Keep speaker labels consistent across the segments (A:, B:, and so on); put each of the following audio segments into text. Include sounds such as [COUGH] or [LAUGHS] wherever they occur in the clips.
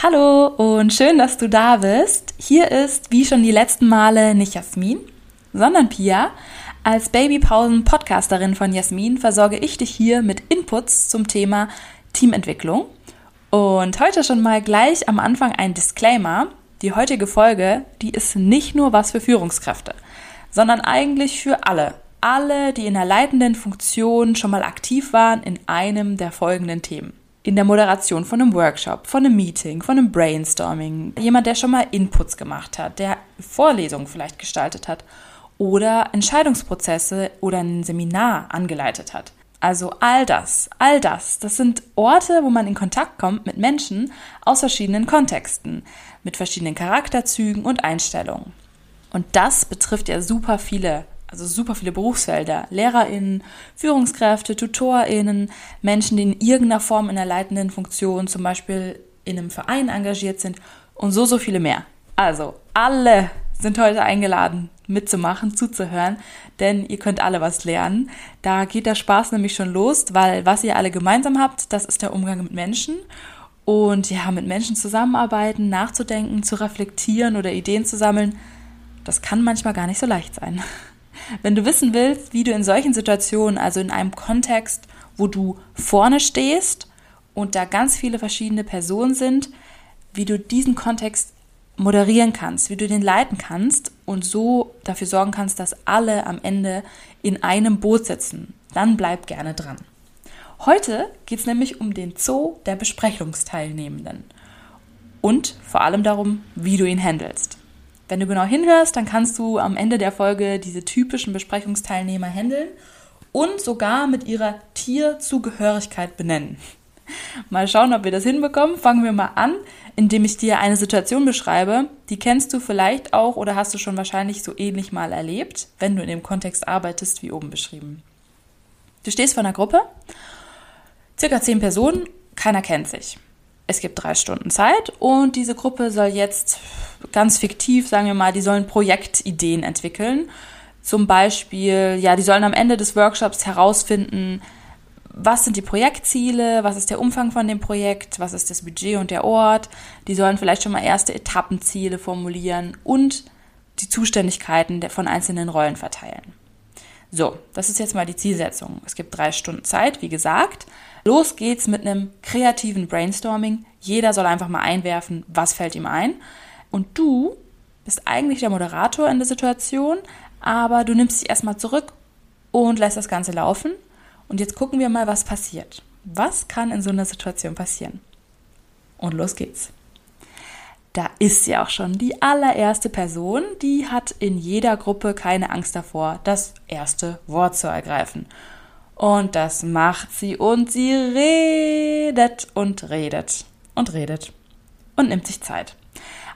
A: Hallo und schön, dass du da bist. Hier ist, wie schon die letzten Male, nicht Jasmin, sondern Pia. Als Babypausen-Podcasterin von Jasmin versorge ich dich hier mit Inputs zum Thema Teamentwicklung. Und heute schon mal gleich am Anfang ein Disclaimer. Die heutige Folge, die ist nicht nur was für Führungskräfte, sondern eigentlich für alle. Alle, die in der leitenden Funktion schon mal aktiv waren in einem der folgenden Themen in der Moderation von einem Workshop, von einem Meeting, von einem Brainstorming, jemand, der schon mal Inputs gemacht hat, der Vorlesungen vielleicht gestaltet hat oder Entscheidungsprozesse oder ein Seminar angeleitet hat. Also all das, all das, das sind Orte, wo man in Kontakt kommt mit Menschen aus verschiedenen Kontexten, mit verschiedenen Charakterzügen und Einstellungen. Und das betrifft ja super viele also super viele Berufsfelder, LehrerInnen, Führungskräfte, TutorInnen, Menschen, die in irgendeiner Form in der leitenden Funktion, zum Beispiel in einem Verein engagiert sind und so, so viele mehr. Also, alle sind heute eingeladen, mitzumachen, zuzuhören, denn ihr könnt alle was lernen. Da geht der Spaß nämlich schon los, weil was ihr alle gemeinsam habt, das ist der Umgang mit Menschen. Und ja, mit Menschen zusammenarbeiten, nachzudenken, zu reflektieren oder Ideen zu sammeln, das kann manchmal gar nicht so leicht sein. Wenn du wissen willst, wie du in solchen Situationen, also in einem Kontext, wo du vorne stehst und da ganz viele verschiedene Personen sind, wie du diesen Kontext moderieren kannst, wie du den leiten kannst und so dafür sorgen kannst, dass alle am Ende in einem Boot sitzen, dann bleib gerne dran. Heute geht es nämlich um den Zoo der Besprechungsteilnehmenden und vor allem darum, wie du ihn handelst. Wenn du genau hinhörst, dann kannst du am Ende der Folge diese typischen Besprechungsteilnehmer handeln und sogar mit ihrer Tierzugehörigkeit benennen. Mal schauen, ob wir das hinbekommen. Fangen wir mal an, indem ich dir eine Situation beschreibe. Die kennst du vielleicht auch oder hast du schon wahrscheinlich so ähnlich mal erlebt, wenn du in dem Kontext arbeitest, wie oben beschrieben. Du stehst vor einer Gruppe, circa zehn Personen, keiner kennt sich es gibt drei Stunden Zeit und diese Gruppe soll jetzt ganz fiktiv, sagen wir mal, die sollen Projektideen entwickeln. Zum Beispiel, ja, die sollen am Ende des Workshops herausfinden, was sind die Projektziele, was ist der Umfang von dem Projekt, was ist das Budget und der Ort. Die sollen vielleicht schon mal erste Etappenziele formulieren und die Zuständigkeiten von einzelnen Rollen verteilen. So, das ist jetzt mal die Zielsetzung. Es gibt drei Stunden Zeit, wie gesagt. Los geht's mit einem kreativen Brainstorming. Jeder soll einfach mal einwerfen, was fällt ihm ein. Und du bist eigentlich der Moderator in der Situation, aber du nimmst dich erstmal zurück und lässt das Ganze laufen. Und jetzt gucken wir mal, was passiert. Was kann in so einer Situation passieren? Und los geht's. Da ist sie auch schon die allererste Person, die hat in jeder Gruppe keine Angst davor, das erste Wort zu ergreifen. Und das macht sie und sie redet und redet und redet und nimmt sich Zeit.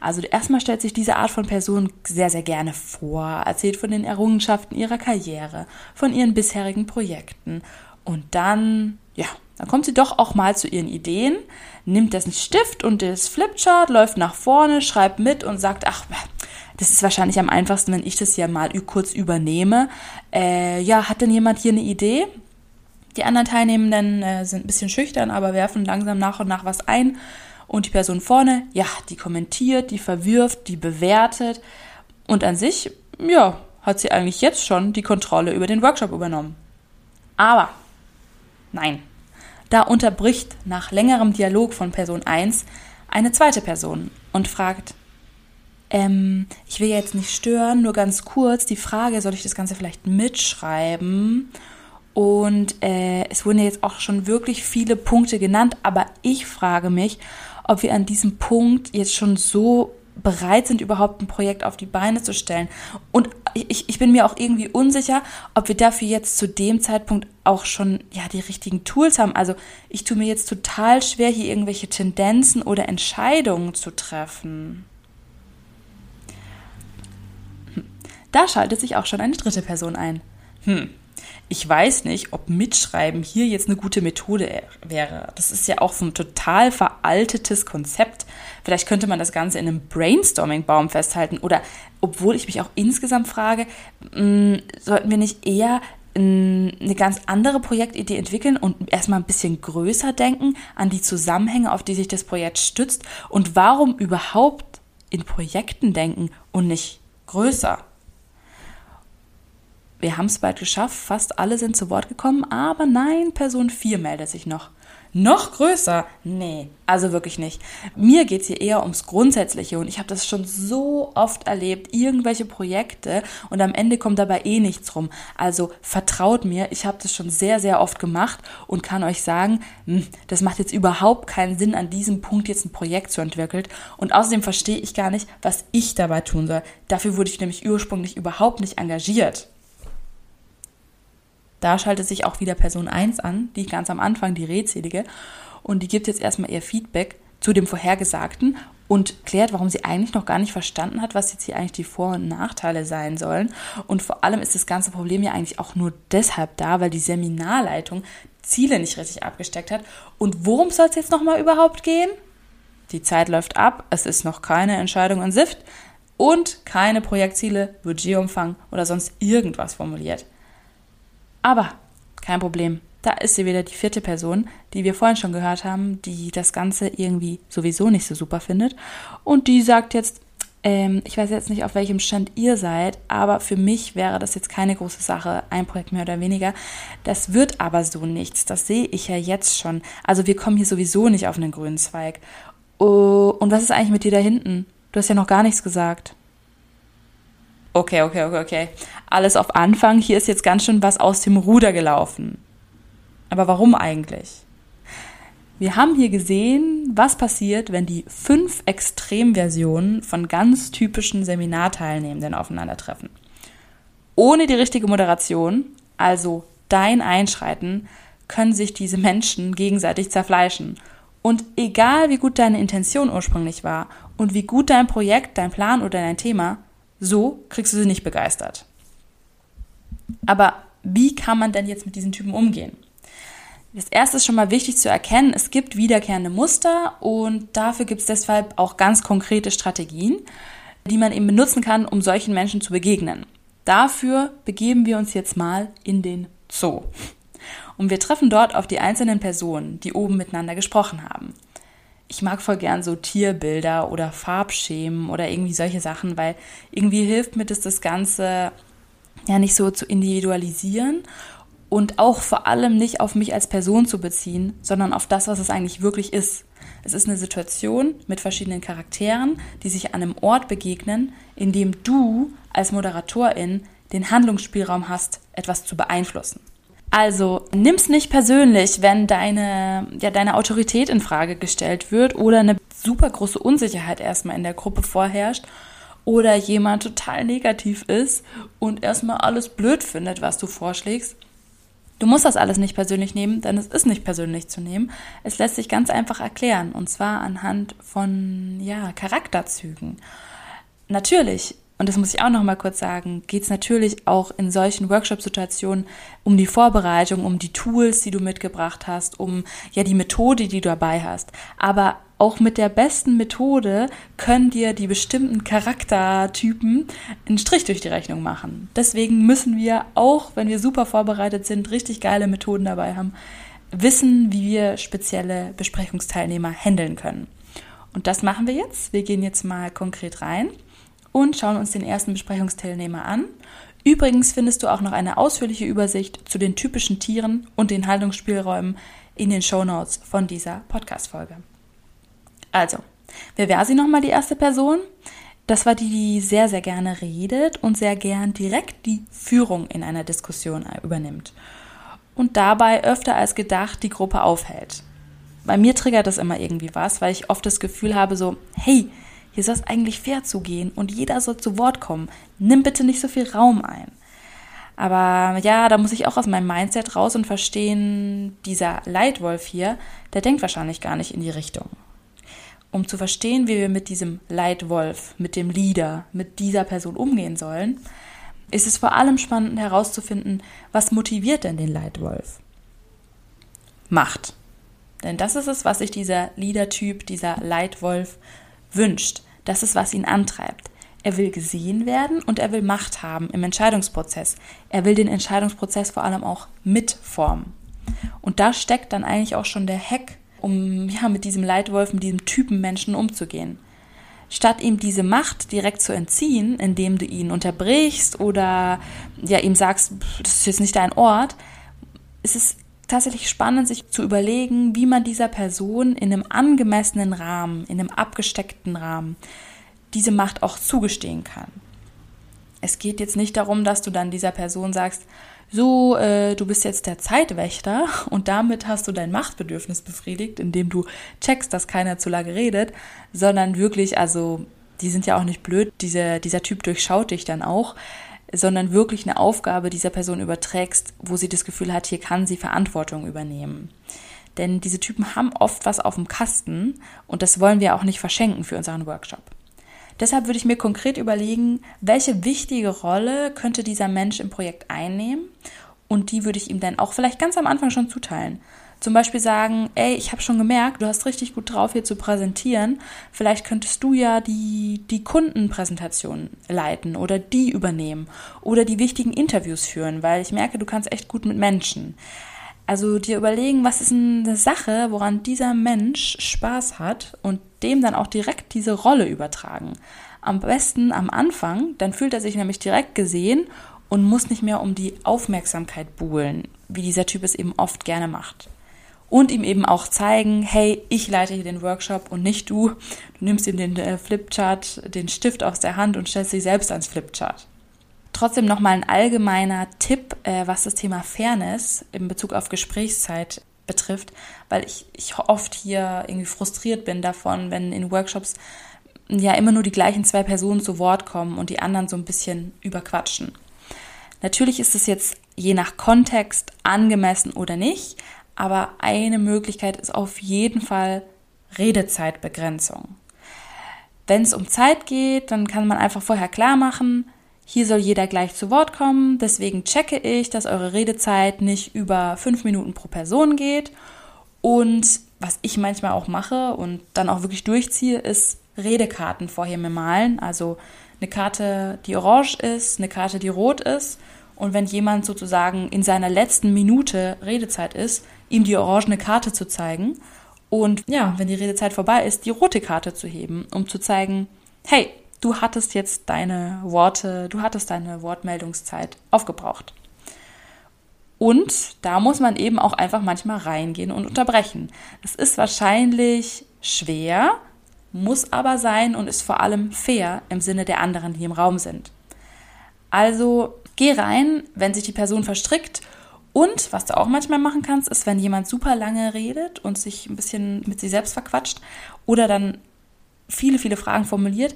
A: Also erstmal stellt sich diese Art von Person sehr, sehr gerne vor, erzählt von den Errungenschaften ihrer Karriere, von ihren bisherigen Projekten und dann, ja, dann kommt sie doch auch mal zu ihren Ideen, nimmt dessen Stift und das Flipchart, läuft nach vorne, schreibt mit und sagt, ach, das ist wahrscheinlich am einfachsten, wenn ich das ja mal kurz übernehme. Äh, ja, hat denn jemand hier eine Idee? Die anderen Teilnehmenden äh, sind ein bisschen schüchtern, aber werfen langsam nach und nach was ein. Und die Person vorne, ja, die kommentiert, die verwirft, die bewertet. Und an sich, ja, hat sie eigentlich jetzt schon die Kontrolle über den Workshop übernommen. Aber, nein, da unterbricht nach längerem Dialog von Person 1 eine zweite Person und fragt, ähm, ich will jetzt nicht stören, nur ganz kurz die Frage, soll ich das Ganze vielleicht mitschreiben? Und äh, es wurden jetzt auch schon wirklich viele Punkte genannt, aber ich frage mich, ob wir an diesem Punkt jetzt schon so bereit sind, überhaupt ein Projekt auf die Beine zu stellen. Und ich, ich bin mir auch irgendwie unsicher, ob wir dafür jetzt zu dem Zeitpunkt auch schon ja die richtigen Tools haben. Also ich tue mir jetzt total schwer, hier irgendwelche Tendenzen oder Entscheidungen zu treffen. Hm. Da schaltet sich auch schon eine dritte Person ein. Hm, ich weiß nicht, ob Mitschreiben hier jetzt eine gute Methode wäre. Das ist ja auch so ein total veraltetes Konzept. Vielleicht könnte man das Ganze in einem Brainstorming-Baum festhalten. Oder, obwohl ich mich auch insgesamt frage, mh, hm, sollten wir nicht eher eine ganz andere Projektidee entwickeln und erstmal ein bisschen größer denken an die Zusammenhänge, auf die sich das Projekt stützt und warum überhaupt in Projekten denken und nicht größer wir haben es bald geschafft, fast alle sind zu Wort gekommen, aber nein, Person 4 meldet sich noch. Noch größer? Nee, also wirklich nicht. Mir geht es hier eher ums Grundsätzliche und ich habe das schon so oft erlebt, irgendwelche Projekte und am Ende kommt dabei eh nichts rum. Also vertraut mir, ich habe das schon sehr, sehr oft gemacht und kann euch sagen, hm, das macht jetzt überhaupt keinen Sinn, an diesem Punkt jetzt ein Projekt zu entwickeln und außerdem verstehe ich gar nicht, was ich dabei tun soll. Dafür wurde ich nämlich ursprünglich überhaupt nicht engagiert. Da schaltet sich auch wieder Person 1 an, die ganz am Anfang, die redselige, und die gibt jetzt erstmal ihr Feedback zu dem Vorhergesagten und klärt, warum sie eigentlich noch gar nicht verstanden hat, was jetzt hier eigentlich die Vor- und Nachteile sein sollen. Und vor allem ist das ganze Problem ja eigentlich auch nur deshalb da, weil die Seminarleitung Ziele nicht richtig abgesteckt hat. Und worum soll es jetzt nochmal überhaupt gehen? Die Zeit läuft ab, es ist noch keine Entscheidung in Sift und keine Projektziele, Budgetumfang oder sonst irgendwas formuliert. Aber kein Problem. Da ist sie wieder die vierte Person, die wir vorhin schon gehört haben, die das Ganze irgendwie sowieso nicht so super findet. Und die sagt jetzt, ähm, ich weiß jetzt nicht, auf welchem Stand ihr seid, aber für mich wäre das jetzt keine große Sache, ein Projekt mehr oder weniger. Das wird aber so nichts. Das sehe ich ja jetzt schon. Also wir kommen hier sowieso nicht auf einen grünen Zweig. Oh, und was ist eigentlich mit dir da hinten? Du hast ja noch gar nichts gesagt. Okay, okay, okay, okay. Alles auf Anfang. Hier ist jetzt ganz schön was aus dem Ruder gelaufen. Aber warum eigentlich? Wir haben hier gesehen, was passiert, wenn die fünf Extremversionen von ganz typischen Seminarteilnehmenden aufeinandertreffen. Ohne die richtige Moderation, also dein Einschreiten, können sich diese Menschen gegenseitig zerfleischen. Und egal wie gut deine Intention ursprünglich war und wie gut dein Projekt, dein Plan oder dein Thema, so kriegst du sie nicht begeistert. Aber wie kann man denn jetzt mit diesen Typen umgehen? Das erste ist schon mal wichtig zu erkennen, es gibt wiederkehrende Muster und dafür gibt es deshalb auch ganz konkrete Strategien, die man eben benutzen kann, um solchen Menschen zu begegnen. Dafür begeben wir uns jetzt mal in den Zoo. Und wir treffen dort auf die einzelnen Personen, die oben miteinander gesprochen haben ich mag voll gern so Tierbilder oder Farbschemen oder irgendwie solche Sachen, weil irgendwie hilft mir das, das Ganze ja nicht so zu individualisieren und auch vor allem nicht auf mich als Person zu beziehen, sondern auf das, was es eigentlich wirklich ist. Es ist eine Situation mit verschiedenen Charakteren, die sich an einem Ort begegnen, in dem du als Moderatorin den Handlungsspielraum hast, etwas zu beeinflussen. Also nimm's nicht persönlich, wenn deine, ja, deine Autorität in Frage gestellt wird oder eine super große Unsicherheit erstmal in der Gruppe vorherrscht oder jemand total negativ ist und erstmal alles blöd findet, was du vorschlägst. Du musst das alles nicht persönlich nehmen, denn es ist nicht persönlich zu nehmen. Es lässt sich ganz einfach erklären und zwar anhand von ja, Charakterzügen. Natürlich und das muss ich auch noch mal kurz sagen, geht es natürlich auch in solchen Workshop-Situationen um die Vorbereitung, um die Tools, die du mitgebracht hast, um ja die Methode, die du dabei hast. Aber auch mit der besten Methode können dir die bestimmten Charaktertypen einen Strich durch die Rechnung machen. Deswegen müssen wir auch, wenn wir super vorbereitet sind, richtig geile Methoden dabei haben, wissen, wie wir spezielle Besprechungsteilnehmer handeln können. Und das machen wir jetzt. Wir gehen jetzt mal konkret rein und schauen uns den ersten Besprechungsteilnehmer an. Übrigens findest du auch noch eine ausführliche Übersicht zu den typischen Tieren und den Haltungsspielräumen in den Shownotes von dieser Podcast-Folge. Also, wer wäre sie nochmal die erste Person? Das war die, die sehr, sehr gerne redet und sehr gern direkt die Führung in einer Diskussion übernimmt. Und dabei öfter als gedacht die Gruppe aufhält. Bei mir triggert das immer irgendwie was, weil ich oft das Gefühl habe, so, hey, Hier soll es eigentlich fair zugehen und jeder soll zu Wort kommen. Nimm bitte nicht so viel Raum ein. Aber ja, da muss ich auch aus meinem Mindset raus und verstehen, dieser Leitwolf hier, der denkt wahrscheinlich gar nicht in die Richtung. Um zu verstehen, wie wir mit diesem Leitwolf, mit dem Leader, mit dieser Person umgehen sollen, ist es vor allem spannend herauszufinden, was motiviert denn den Leitwolf? Macht. Denn das ist es, was sich dieser Leader-Typ, dieser Leitwolf wünscht. Das ist, was ihn antreibt. Er will gesehen werden und er will Macht haben im Entscheidungsprozess. Er will den Entscheidungsprozess vor allem auch mitformen. Und da steckt dann eigentlich auch schon der Hack, um ja mit diesem Leitwolf, mit diesem Typen Menschen umzugehen. Statt ihm diese Macht direkt zu entziehen, indem du ihn unterbrichst oder ja ihm sagst, das ist jetzt nicht dein Ort, ist es tatsächlich spannend, sich zu überlegen, wie man dieser Person in einem angemessenen Rahmen, in einem abgesteckten Rahmen, diese Macht auch zugestehen kann. Es geht jetzt nicht darum, dass du dann dieser Person sagst, so, äh, du bist jetzt der Zeitwächter und damit hast du dein Machtbedürfnis befriedigt, indem du checkst, dass keiner zu lange redet, sondern wirklich, also, die sind ja auch nicht blöd, diese, dieser Typ durchschaut dich dann auch, sondern wirklich eine Aufgabe dieser Person überträgst, wo sie das Gefühl hat, hier kann sie Verantwortung übernehmen. Denn diese Typen haben oft was auf dem Kasten und das wollen wir auch nicht verschenken für unseren Workshop. Deshalb würde ich mir konkret überlegen, welche wichtige Rolle könnte dieser Mensch im Projekt einnehmen und die würde ich ihm dann auch vielleicht ganz am Anfang schon zuteilen. Zum Beispiel sagen, ey, ich habe schon gemerkt, du hast richtig gut drauf, hier zu präsentieren. Vielleicht könntest du ja die, die Kundenpräsentation leiten oder die übernehmen oder die wichtigen Interviews führen, weil ich merke, du kannst echt gut mit Menschen. Also dir überlegen, was ist eine Sache, woran dieser Mensch Spaß hat und dem dann auch direkt diese Rolle übertragen. Am besten am Anfang, dann fühlt er sich nämlich direkt gesehen und muss nicht mehr um die Aufmerksamkeit buhlen, wie dieser Typ es eben oft gerne macht und ihm eben auch zeigen, hey, ich leite hier den Workshop und nicht du. Du nimmst ihm den äh, Flipchart, den Stift aus der Hand und stellst dich selbst ans Flipchart. Trotzdem nochmal ein allgemeiner Tipp, äh, was das Thema Fairness in Bezug auf Gesprächszeit betrifft, weil ich, ich oft hier irgendwie frustriert bin davon, wenn in Workshops ja immer nur die gleichen zwei Personen zu Wort kommen und die anderen so ein bisschen überquatschen. Natürlich ist es jetzt je nach Kontext angemessen oder nicht, aber eine Möglichkeit ist auf jeden Fall Redezeitbegrenzung. Wenn es um Zeit geht, dann kann man einfach vorher klar machen, hier soll jeder gleich zu Wort kommen, deswegen checke ich, dass eure Redezeit nicht über fünf Minuten pro Person geht. Und was ich manchmal auch mache und dann auch wirklich durchziehe, ist Redekarten vorher mir malen. Also eine Karte, die orange ist, eine Karte, die rot ist. Und wenn jemand sozusagen in seiner letzten Minute Redezeit ist, ihm die orangene Karte zu zeigen und ja, wenn die Redezeit vorbei ist, die rote Karte zu heben, um zu zeigen, hey, du hattest jetzt deine Worte, du hattest deine Wortmeldungszeit aufgebraucht. Und da muss man eben auch einfach manchmal reingehen und unterbrechen. Das ist wahrscheinlich schwer, muss aber sein und ist vor allem fair im Sinne der anderen, die im Raum sind. Also geh rein, wenn sich die Person verstrickt. Und was du auch manchmal machen kannst, ist, wenn jemand super lange redet und sich ein bisschen mit sich selbst verquatscht oder dann viele, viele Fragen formuliert,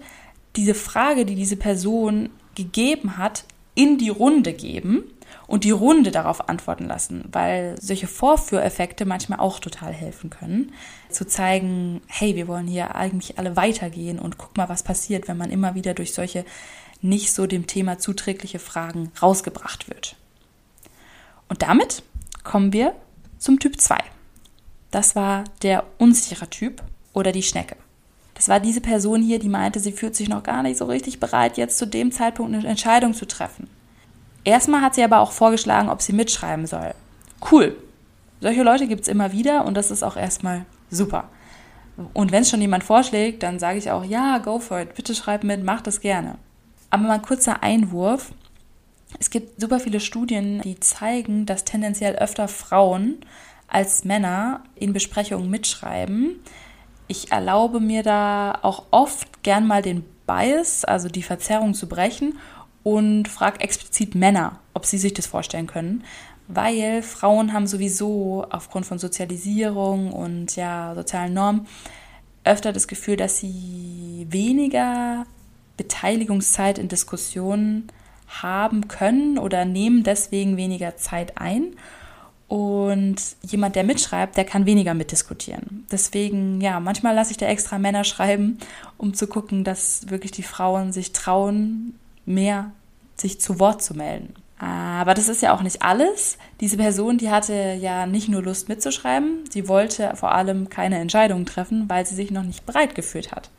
A: diese Frage, die diese Person gegeben hat, in die Runde geben und die Runde darauf antworten lassen, weil solche Vorführeffekte manchmal auch total helfen können, zu zeigen, hey, wir wollen hier eigentlich alle weitergehen und guck mal, was passiert, wenn man immer wieder durch solche nicht so dem Thema zuträgliche Fragen rausgebracht wird. Und damit kommen wir zum Typ 2. Das war der unsichere Typ oder die Schnecke. Das war diese Person hier, die meinte, sie fühlt sich noch gar nicht so richtig bereit, jetzt zu dem Zeitpunkt eine Entscheidung zu treffen. Erstmal hat sie aber auch vorgeschlagen, ob sie mitschreiben soll. Cool. Solche Leute gibt es immer wieder und das ist auch erstmal super. Und wenn es schon jemand vorschlägt, dann sage ich auch, ja, go for it, bitte schreib mit, mach das gerne. Aber mal ein kurzer Einwurf. Es gibt super viele Studien, die zeigen, dass tendenziell öfter Frauen als Männer in Besprechungen mitschreiben. Ich erlaube mir da auch oft gern mal den Bias, also die Verzerrung zu brechen und frage explizit Männer, ob sie sich das vorstellen können, weil Frauen haben sowieso aufgrund von Sozialisierung und ja sozialen Normen öfter das Gefühl, dass sie weniger Beteiligungszeit in Diskussionen haben können oder nehmen deswegen weniger Zeit ein. Und jemand, der mitschreibt, der kann weniger mitdiskutieren. Deswegen, ja, manchmal lasse ich da extra Männer schreiben, um zu gucken, dass wirklich die Frauen sich trauen, mehr sich zu Wort zu melden. Aber das ist ja auch nicht alles. Diese Person, die hatte ja nicht nur Lust mitzuschreiben, sie wollte vor allem keine Entscheidungen treffen, weil sie sich noch nicht bereit gefühlt hat.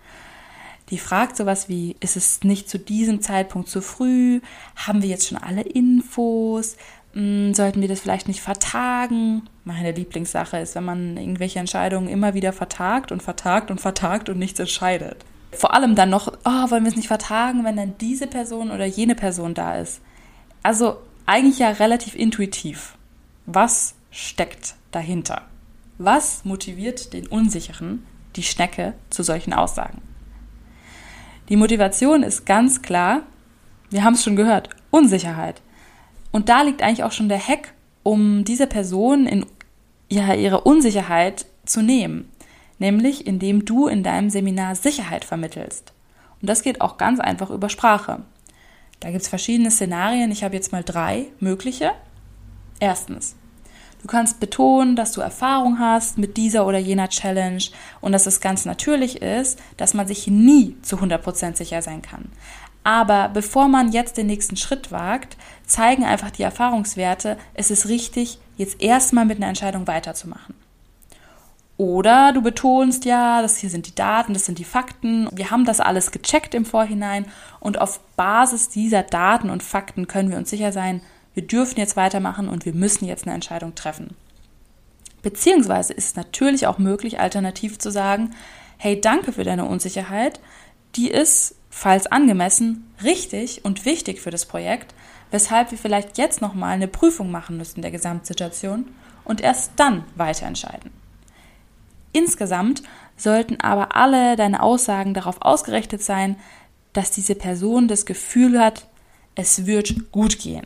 A: Die fragt sowas wie, ist es nicht zu diesem Zeitpunkt zu früh? Haben wir jetzt schon alle Infos? Hm, sollten wir das vielleicht nicht vertagen? Meine Lieblingssache ist, wenn man irgendwelche Entscheidungen immer wieder vertagt und vertagt und vertagt und nichts entscheidet. Vor allem dann noch, oh, wollen wir es nicht vertagen, wenn dann diese Person oder jene Person da ist. Also eigentlich ja relativ intuitiv. Was steckt dahinter? Was motiviert den Unsicheren, die Schnecke, zu solchen Aussagen? Die Motivation ist ganz klar, wir haben es schon gehört, Unsicherheit. Und da liegt eigentlich auch schon der Hack, um diese Person in ja, ihre Unsicherheit zu nehmen. Nämlich indem du in deinem Seminar Sicherheit vermittelst. Und das geht auch ganz einfach über Sprache. Da gibt es verschiedene Szenarien. Ich habe jetzt mal drei mögliche. Erstens, du kannst betonen, dass du Erfahrung hast mit dieser oder jener Challenge und dass es ganz natürlich ist, dass man sich nie zu 100% sicher sein kann. Aber bevor man jetzt den nächsten Schritt wagt, zeigen einfach die Erfahrungswerte, es ist richtig, jetzt erstmal mit einer Entscheidung weiterzumachen. Oder du betonst ja, das hier sind die Daten, das sind die Fakten. Wir haben das alles gecheckt im Vorhinein und auf Basis dieser Daten und Fakten können wir uns sicher sein, wir dürfen jetzt weitermachen und wir müssen jetzt eine Entscheidung treffen. Beziehungsweise ist es natürlich auch möglich, alternativ zu sagen, hey, danke für deine Unsicherheit. Die ist, falls angemessen, richtig und wichtig für das Projekt, weshalb wir vielleicht jetzt nochmal eine Prüfung machen müssen der Gesamtsituation und erst dann weiter entscheiden. Insgesamt sollten aber alle deine Aussagen darauf ausgerichtet sein, dass diese Person das Gefühl hat, es wird gut gehen.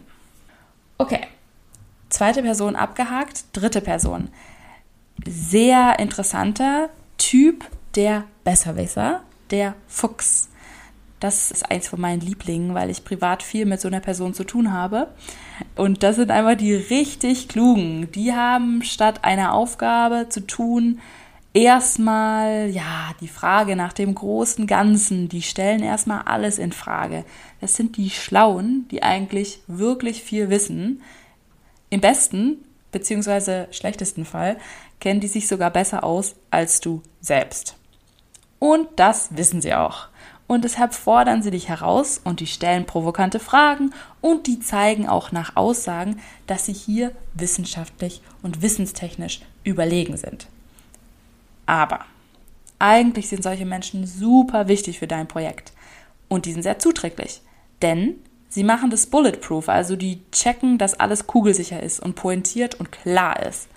A: Okay, zweite Person abgehakt, dritte Person. Sehr interessanter Typ der Besserwisser, der Fuchs. Das ist eins von meinen Lieblingen, weil ich privat viel mit so einer Person zu tun habe. Und das sind einfach die richtig klugen. Die haben statt einer Aufgabe zu tun, erstmal, ja, die Frage nach dem großen Ganzen, die stellen erstmal alles in Frage. Das sind die Schlauen, die eigentlich wirklich viel wissen. Im besten bzw. schlechtesten Fall kennen die sich sogar besser aus als du selbst. Und das wissen sie auch. Und deshalb fordern sie dich heraus und die stellen provokante Fragen und die zeigen auch nach Aussagen, dass sie hier wissenschaftlich und wissenstechnisch überlegen sind. Aber eigentlich sind solche Menschen super wichtig für dein Projekt. Und die sind sehr zuträglich. Denn sie machen das bulletproof, also die checken, dass alles kugelsicher ist und pointiert und klar ist.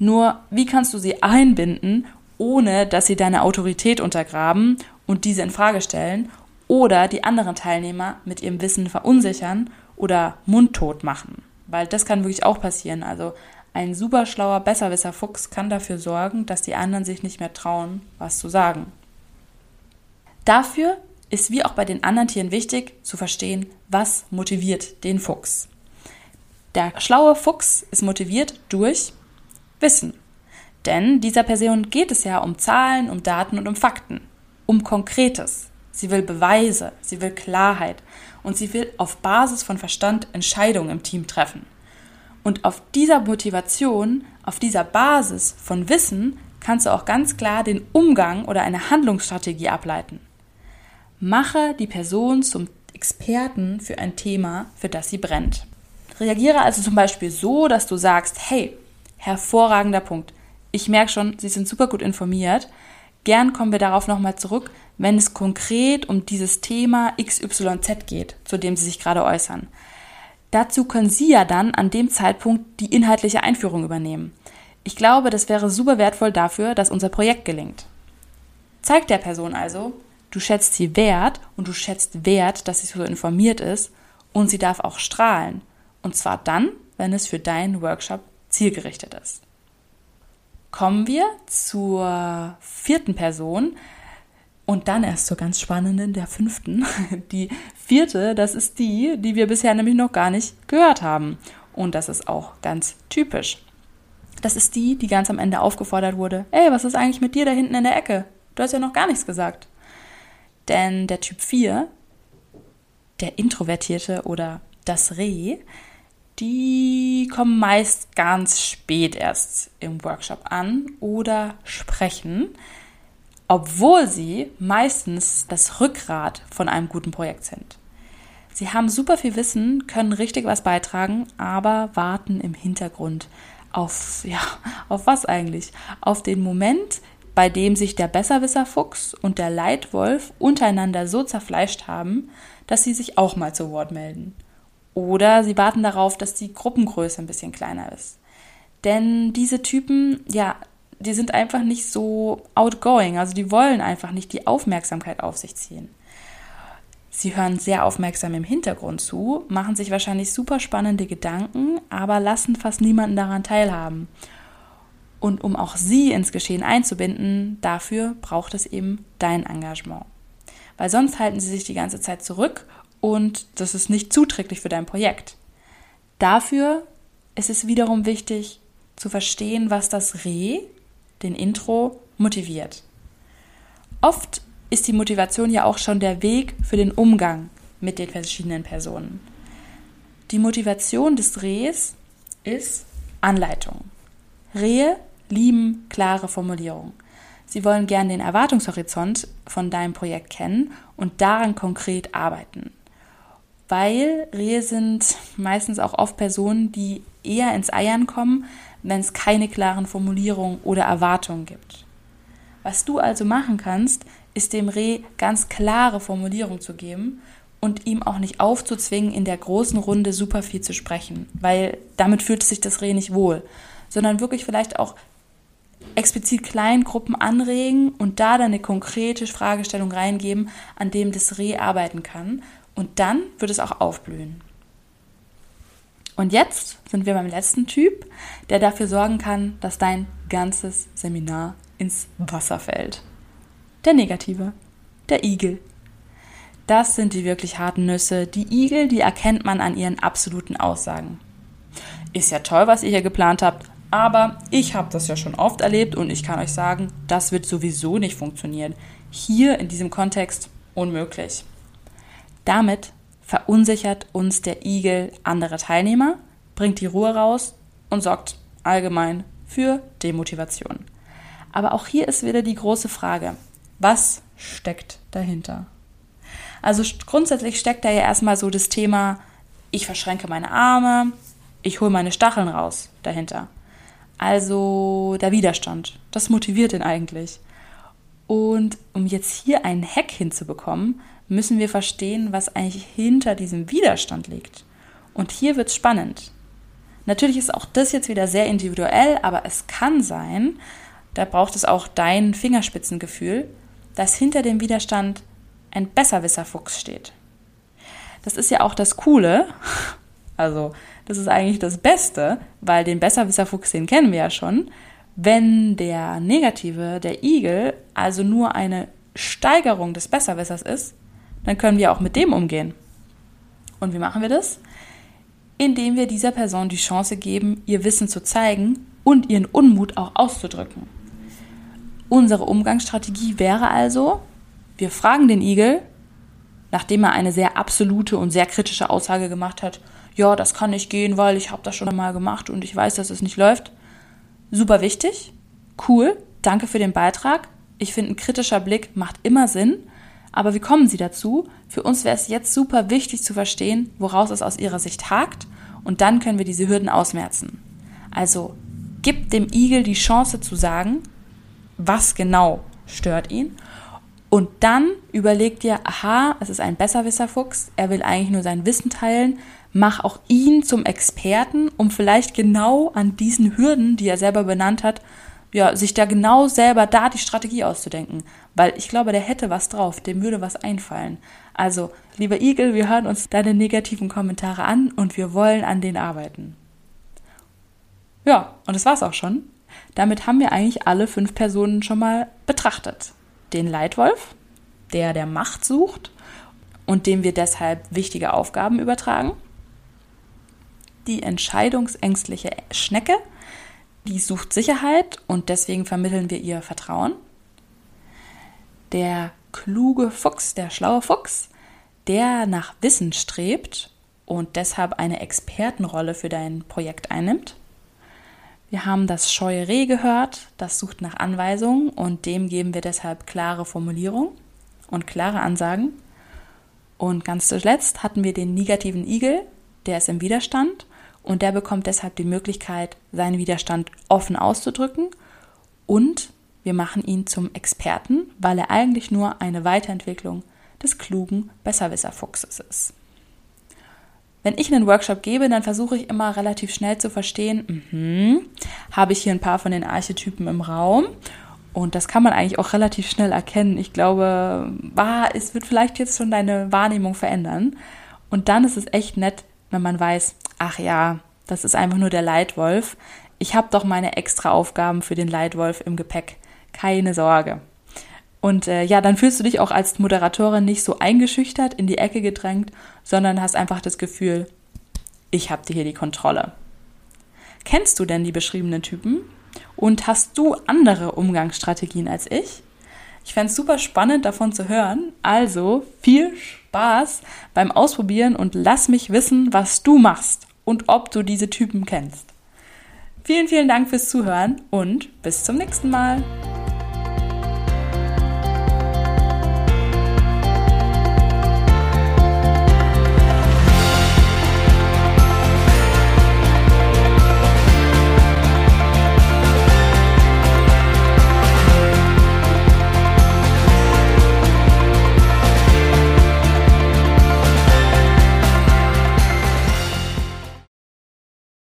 A: Nur, wie kannst du sie einbinden, ohne dass sie deine Autorität untergraben und diese in Frage stellen oder die anderen Teilnehmer mit ihrem Wissen verunsichern oder mundtot machen? Weil das kann wirklich auch passieren. Also ein super schlauer Besserwisser-Fuchs kann dafür sorgen, dass die anderen sich nicht mehr trauen, was zu sagen. Dafür ist wie auch bei den anderen Tieren wichtig zu verstehen, was motiviert den Fuchs. Der schlaue Fuchs ist motiviert durch Wissen. Denn dieser Person geht es ja um Zahlen, um Daten und um Fakten, um Konkretes. Sie will Beweise, sie will Klarheit und sie will auf Basis von Verstand Entscheidungen im Team treffen. Und auf dieser Motivation, auf dieser Basis von Wissen kannst du auch ganz klar den Umgang oder eine Handlungsstrategie ableiten. Mache die Person zum Experten für ein Thema, für das sie brennt. Reagiere also zum Beispiel so, dass du sagst, hey, hervorragender Punkt. Ich merke schon, Sie sind super gut informiert. Gern kommen wir darauf nochmal zurück, wenn es konkret um dieses Thema XYZ geht, zu dem Sie sich gerade äußern. Dazu können Sie ja dann an dem Zeitpunkt die inhaltliche Einführung übernehmen. Ich glaube, das wäre super wertvoll dafür, dass unser Projekt gelingt. Zeig der Person also, du schätzt sie wert und du schätzt wert, dass sie so informiert ist und sie darf auch strahlen. Und zwar dann, wenn es für deinen Workshop zielgerichtet ist. kommen wir zur vierten Person und dann erst zur ganz spannenden, der fünften. [LAUGHS] Die vierte, das ist die, die wir bisher nämlich noch gar nicht gehört haben. Und das ist auch ganz typisch. Das ist die, die ganz am Ende aufgefordert wurde, ey, was ist eigentlich mit dir da hinten in der Ecke? Du hast ja noch gar nichts gesagt. Denn der Typ 4, der Introvertierte oder das Reh, die kommen meist ganz spät erst im Workshop an oder sprechen, obwohl sie meistens das Rückgrat von einem guten Projekt sind. Sie haben super viel Wissen, können richtig was beitragen, aber warten im Hintergrund auf, ja, auf was eigentlich? Auf den Moment, bei dem sich der Besserwisser-Fuchs und der Leitwolf untereinander so zerfleischt haben, dass sie sich auch mal zu Wort melden. Oder sie warten darauf, dass die Gruppengröße ein bisschen kleiner ist. Denn diese Typen, ja, die sind einfach nicht so outgoing, also die wollen einfach nicht die Aufmerksamkeit auf sich ziehen. Sie hören sehr aufmerksam im Hintergrund zu, machen sich wahrscheinlich super spannende Gedanken, aber lassen fast niemanden daran teilhaben. Und um auch sie ins Geschehen einzubinden, dafür braucht es eben dein Engagement. Weil sonst halten sie sich die ganze Zeit zurück und das ist nicht zuträglich für dein Projekt. Dafür ist es wiederum wichtig zu verstehen, was das Reh, den Intro, motiviert. Oft ist die Motivation ja auch schon der Weg für den Umgang mit den verschiedenen Personen. Die Motivation des Rehs ist Anleitung. Rehe lieben klare Formulierungen. Sie wollen gern den Erwartungshorizont von deinem Projekt kennen und daran konkret arbeiten weil Rehe sind meistens auch oft Personen, die eher ins Eiern kommen, wenn es keine klaren Formulierungen oder Erwartungen gibt. Was du also machen kannst, ist dem Reh ganz klare Formulierungen zu geben und ihm auch nicht aufzuzwingen, in der großen Runde super viel zu sprechen, weil damit fühlt sich das Reh nicht wohl, sondern wirklich vielleicht auch explizit kleinen Gruppen anregen und da dann eine konkrete Fragestellung reingeben, an dem das Reh arbeiten kann und dann wird es auch aufblühen. Und jetzt sind wir beim letzten Typ, der dafür sorgen kann, dass dein ganzes Seminar ins Wasser fällt. Der Negative, der Igel. Das sind die wirklich harten Nüsse. Die Igel, die erkennt man an ihren absoluten Aussagen. Ist ja toll, was ihr hier geplant habt, aber ich habe das ja schon oft erlebt und ich kann euch sagen, das wird sowieso nicht funktionieren. Hier in diesem Kontext unmöglich. Damit verunsichert uns der Igel andere Teilnehmer, bringt die Ruhe raus und sorgt allgemein für Demotivation. Aber auch hier ist wieder die große Frage, was steckt dahinter? Also grundsätzlich steckt da ja erstmal so das Thema, ich verschränke meine Arme, ich hole meine Stacheln raus dahinter. Also der Widerstand, das motiviert ihn eigentlich. Und um jetzt hier einen Hack hinzubekommen, müssen wir verstehen, was eigentlich hinter diesem Widerstand liegt. Und hier wird es spannend. Natürlich ist auch das jetzt wieder sehr individuell, aber es kann sein, da braucht es auch dein Fingerspitzengefühl, dass hinter dem Widerstand ein Besserwisserfuchs steht. Das ist ja auch das Coole, [LAUGHS] also das ist eigentlich das Beste, weil den Besserwisserfuchs, den kennen wir ja schon. Wenn der Negative, der Igel, also nur eine Steigerung des Besserwissers ist, dann können wir auch mit dem umgehen. Und wie machen wir das? Indem wir dieser Person die Chance geben, ihr Wissen zu zeigen und ihren Unmut auch auszudrücken. Unsere Umgangsstrategie wäre also, wir fragen den Igel, nachdem er eine sehr absolute und sehr kritische Aussage gemacht hat, ja, das kann nicht gehen, weil ich habe das schon einmal gemacht und ich weiß, dass es nicht läuft. Super wichtig, cool, danke für den Beitrag. Ich finde, ein kritischer Blick macht immer Sinn. Aber wie kommen Sie dazu? Für uns wäre es jetzt super wichtig zu verstehen, woraus es aus Ihrer Sicht hakt und dann können wir diese Hürden ausmerzen. Also gib dem Igel die Chance zu sagen, was genau stört ihn und dann überleg dir, aha, es ist ein Besserwisserfuchs, er will eigentlich nur sein Wissen teilen, mach auch ihn zum Experten, um vielleicht genau an diesen Hürden, die er selber benannt hat, ja, sich da genau selber da die Strategie auszudenken. Weil ich glaube, der hätte was drauf, dem würde was einfallen. Also, lieber Igel, wir hören uns deine negativen Kommentare an und wir wollen an denen arbeiten. Ja, und das war's auch schon. Damit haben wir eigentlich alle fünf Personen schon mal betrachtet. Den Leitwolf, der der Macht sucht und dem wir deshalb wichtige Aufgaben übertragen. Die entscheidungsängstliche Schnecke, die sucht Sicherheit und deswegen vermitteln wir ihr Vertrauen. Der kluge Fuchs, der schlaue Fuchs, der nach Wissen strebt und deshalb eine Expertenrolle für dein Projekt einnimmt. Wir haben das scheue Reh gehört, das sucht nach Anweisungen und dem geben wir deshalb klare Formulierungen und klare Ansagen. Und ganz zuletzt hatten wir den negativen Igel, der ist im Widerstand und der bekommt deshalb die Möglichkeit, seinen Widerstand offen auszudrücken und wir machen ihn zum Experten, weil er eigentlich nur eine Weiterentwicklung des klugen Besserwisser-Fuchses ist. Wenn ich einen Workshop gebe, dann versuche ich immer relativ schnell zu verstehen, mh, habe ich hier ein paar von den Archetypen im Raum und das kann man eigentlich auch relativ schnell erkennen. Ich glaube, ah, es wird vielleicht jetzt schon deine Wahrnehmung verändern. Und dann ist es echt nett, wenn man weiß, ach ja, das ist einfach nur der Leitwolf. Ich habe doch meine extra Aufgaben für den Leitwolf im Gepäck. Keine Sorge. Und äh, ja, dann fühlst du dich auch als Moderatorin nicht so eingeschüchtert, in die Ecke gedrängt, sondern hast einfach das Gefühl, ich habe dir hier die Kontrolle. Kennst du denn die beschriebenen Typen? Und hast du andere Umgangsstrategien als ich? Ich fände es super spannend davon zu hören. Also viel Spaß beim Ausprobieren und lass mich wissen, was du machst und ob du diese Typen kennst. Vielen, vielen Dank fürs Zuhören und bis zum nächsten Mal.